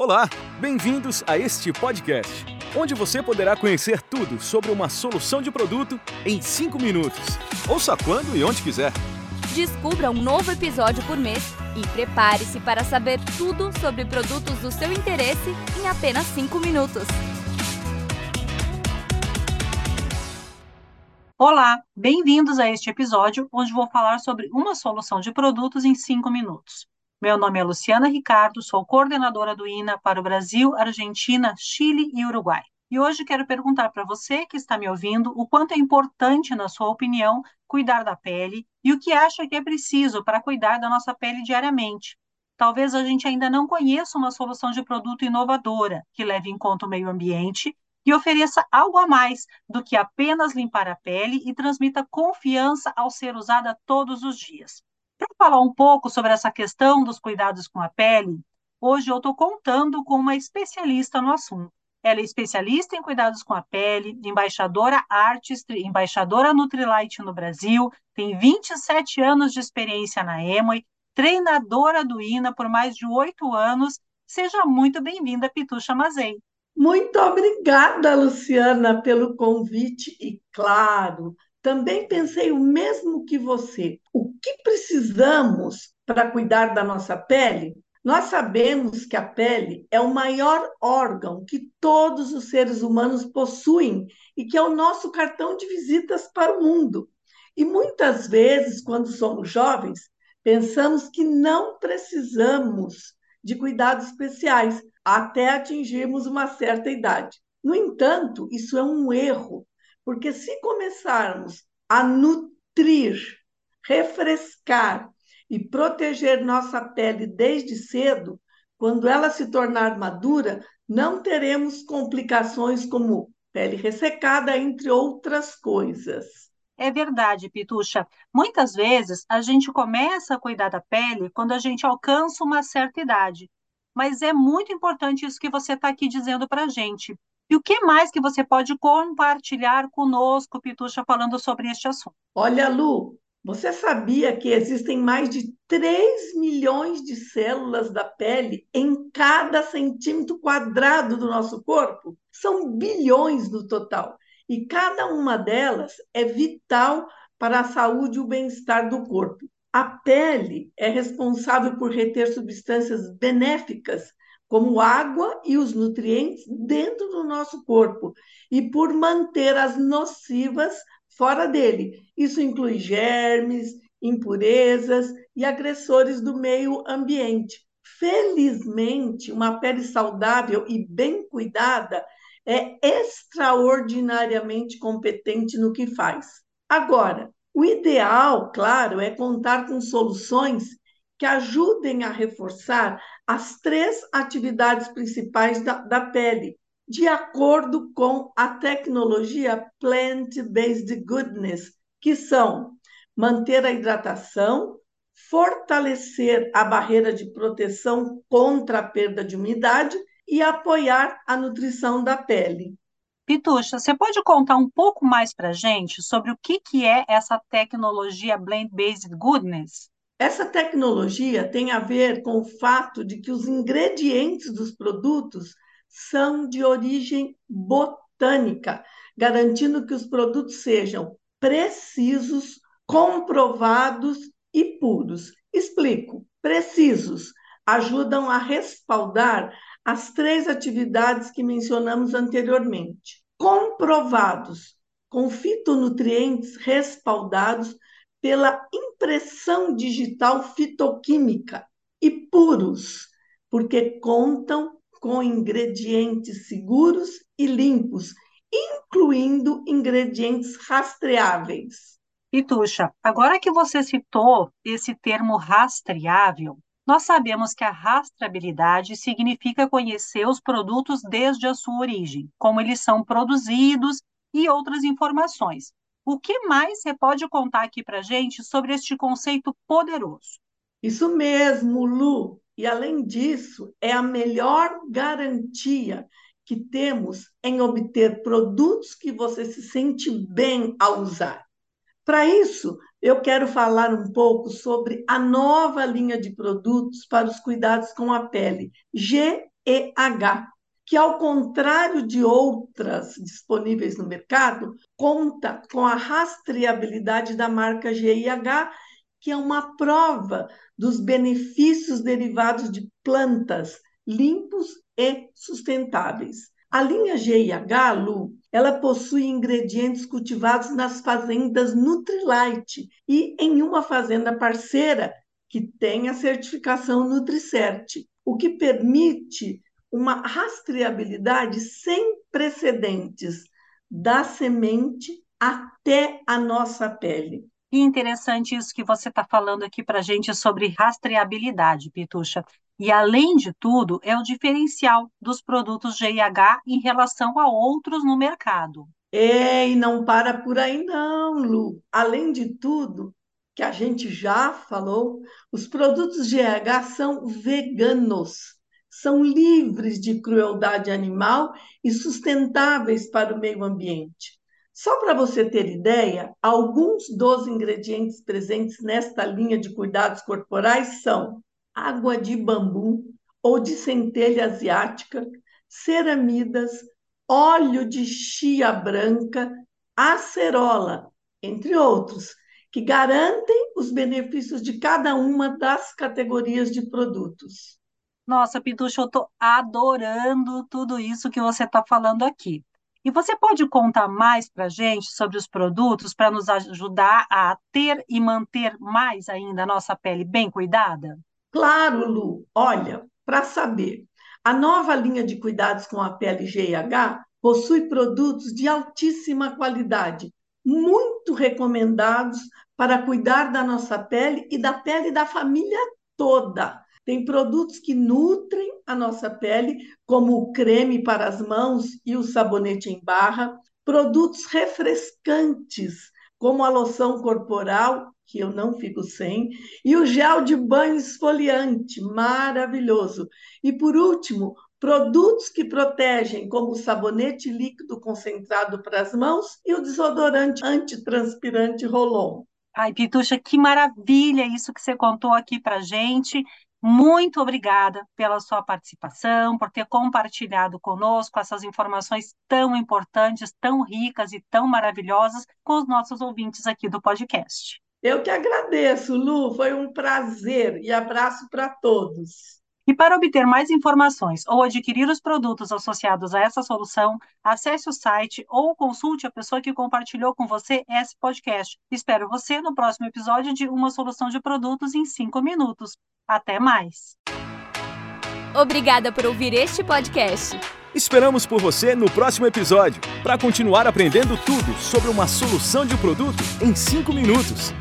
Olá, bem-vindos a este podcast, onde você poderá conhecer tudo sobre uma solução de produto em 5 minutos. Ouça quando e onde quiser. Descubra um novo episódio por mês e prepare-se para saber tudo sobre produtos do seu interesse em apenas 5 minutos. Olá, bem-vindos a este episódio onde vou falar sobre uma solução de produtos em 5 minutos. Meu nome é Luciana Ricardo, sou coordenadora do INA para o Brasil, Argentina, Chile e Uruguai. E hoje quero perguntar para você que está me ouvindo o quanto é importante, na sua opinião, cuidar da pele e o que acha que é preciso para cuidar da nossa pele diariamente. Talvez a gente ainda não conheça uma solução de produto inovadora que leve em conta o meio ambiente e ofereça algo a mais do que apenas limpar a pele e transmita confiança ao ser usada todos os dias. Para falar um pouco sobre essa questão dos cuidados com a pele, hoje eu estou contando com uma especialista no assunto. Ela é especialista em cuidados com a pele, embaixadora Artistry, embaixadora Nutrilite no Brasil, tem 27 anos de experiência na Emoi, treinadora do INA por mais de oito anos. Seja muito bem-vinda, Pitucha Mazei. Muito obrigada, Luciana, pelo convite e, claro, também pensei o mesmo que você. O que precisamos para cuidar da nossa pele? Nós sabemos que a pele é o maior órgão que todos os seres humanos possuem e que é o nosso cartão de visitas para o mundo. E muitas vezes, quando somos jovens, pensamos que não precisamos de cuidados especiais até atingirmos uma certa idade. No entanto, isso é um erro, porque se começarmos a nutrir, refrescar e proteger nossa pele desde cedo, quando ela se tornar madura, não teremos complicações como pele ressecada, entre outras coisas. É verdade, Pitucha. Muitas vezes a gente começa a cuidar da pele quando a gente alcança uma certa idade. Mas é muito importante isso que você está aqui dizendo para a gente. E o que mais que você pode compartilhar conosco, Pitucha, falando sobre este assunto? Olha, Lu, você sabia que existem mais de 3 milhões de células da pele em cada centímetro quadrado do nosso corpo? São bilhões no total. E cada uma delas é vital para a saúde e o bem-estar do corpo. A pele é responsável por reter substâncias benéficas como água e os nutrientes dentro do nosso corpo e por manter as nocivas fora dele. Isso inclui germes, impurezas e agressores do meio ambiente. Felizmente, uma pele saudável e bem cuidada é extraordinariamente competente no que faz. Agora, o ideal, claro, é contar com soluções que ajudem a reforçar as três atividades principais da, da pele, de acordo com a tecnologia Plant-Based Goodness, que são manter a hidratação, fortalecer a barreira de proteção contra a perda de umidade e apoiar a nutrição da pele. Pitucha, você pode contar um pouco mais para gente sobre o que, que é essa tecnologia Blend-Based Goodness? Essa tecnologia tem a ver com o fato de que os ingredientes dos produtos são de origem botânica, garantindo que os produtos sejam precisos, comprovados e puros. Explico. Precisos ajudam a respaldar as três atividades que mencionamos anteriormente. Comprovados, com fitonutrientes respaldados pela impressão digital fitoquímica e puros, porque contam com ingredientes seguros e limpos, incluindo ingredientes rastreáveis. Pitucha, agora que você citou esse termo rastreável, nós sabemos que a rastreabilidade significa conhecer os produtos desde a sua origem, como eles são produzidos e outras informações. O que mais você pode contar aqui para gente sobre este conceito poderoso? Isso mesmo, Lu. E além disso, é a melhor garantia que temos em obter produtos que você se sente bem ao usar. Para isso, eu quero falar um pouco sobre a nova linha de produtos para os cuidados com a pele. GEH, que, ao contrário de outras disponíveis no mercado, conta com a rastreabilidade da marca GIH, que é uma prova dos benefícios derivados de plantas limpos e sustentáveis. A linha GIH, Lu, ela possui ingredientes cultivados nas fazendas Nutrilite e em uma fazenda parceira que tem a certificação Nutricert, o que permite uma rastreabilidade sem precedentes da semente até a nossa pele. Que interessante isso que você está falando aqui para a gente sobre rastreabilidade, Pitucha. E, além de tudo, é o diferencial dos produtos GIH em relação a outros no mercado. É, e não para por aí não, Lu. Além de tudo, que a gente já falou, os produtos GH são veganos, são livres de crueldade animal e sustentáveis para o meio ambiente. Só para você ter ideia, alguns dos ingredientes presentes nesta linha de cuidados corporais são água de bambu ou de centelha asiática, ceramidas, óleo de chia branca, acerola, entre outros, que garantem os benefícios de cada uma das categorias de produtos. Nossa, Pitucha, eu estou adorando tudo isso que você está falando aqui. E você pode contar mais para a gente sobre os produtos para nos ajudar a ter e manter mais ainda a nossa pele bem cuidada? Claro, Lu. Olha, para saber, a nova linha de cuidados com a pele GH possui produtos de altíssima qualidade, muito recomendados para cuidar da nossa pele e da pele da família toda. Tem produtos que nutrem a nossa pele, como o creme para as mãos e o sabonete em barra, produtos refrescantes, como a loção corporal, que eu não fico sem, e o gel de banho esfoliante, maravilhoso. E por último, produtos que protegem, como o sabonete líquido concentrado para as mãos e o desodorante antitranspirante Rolon. Ai, Pitucha, que maravilha isso que você contou aqui para gente. Muito obrigada pela sua participação, por ter compartilhado conosco essas informações tão importantes, tão ricas e tão maravilhosas com os nossos ouvintes aqui do podcast. Eu que agradeço, Lu, foi um prazer e abraço para todos. E para obter mais informações ou adquirir os produtos associados a essa solução, acesse o site ou consulte a pessoa que compartilhou com você esse podcast. Espero você no próximo episódio de Uma Solução de Produtos em 5 Minutos. Até mais! Obrigada por ouvir este podcast. Esperamos por você no próximo episódio para continuar aprendendo tudo sobre uma solução de produto em 5 minutos.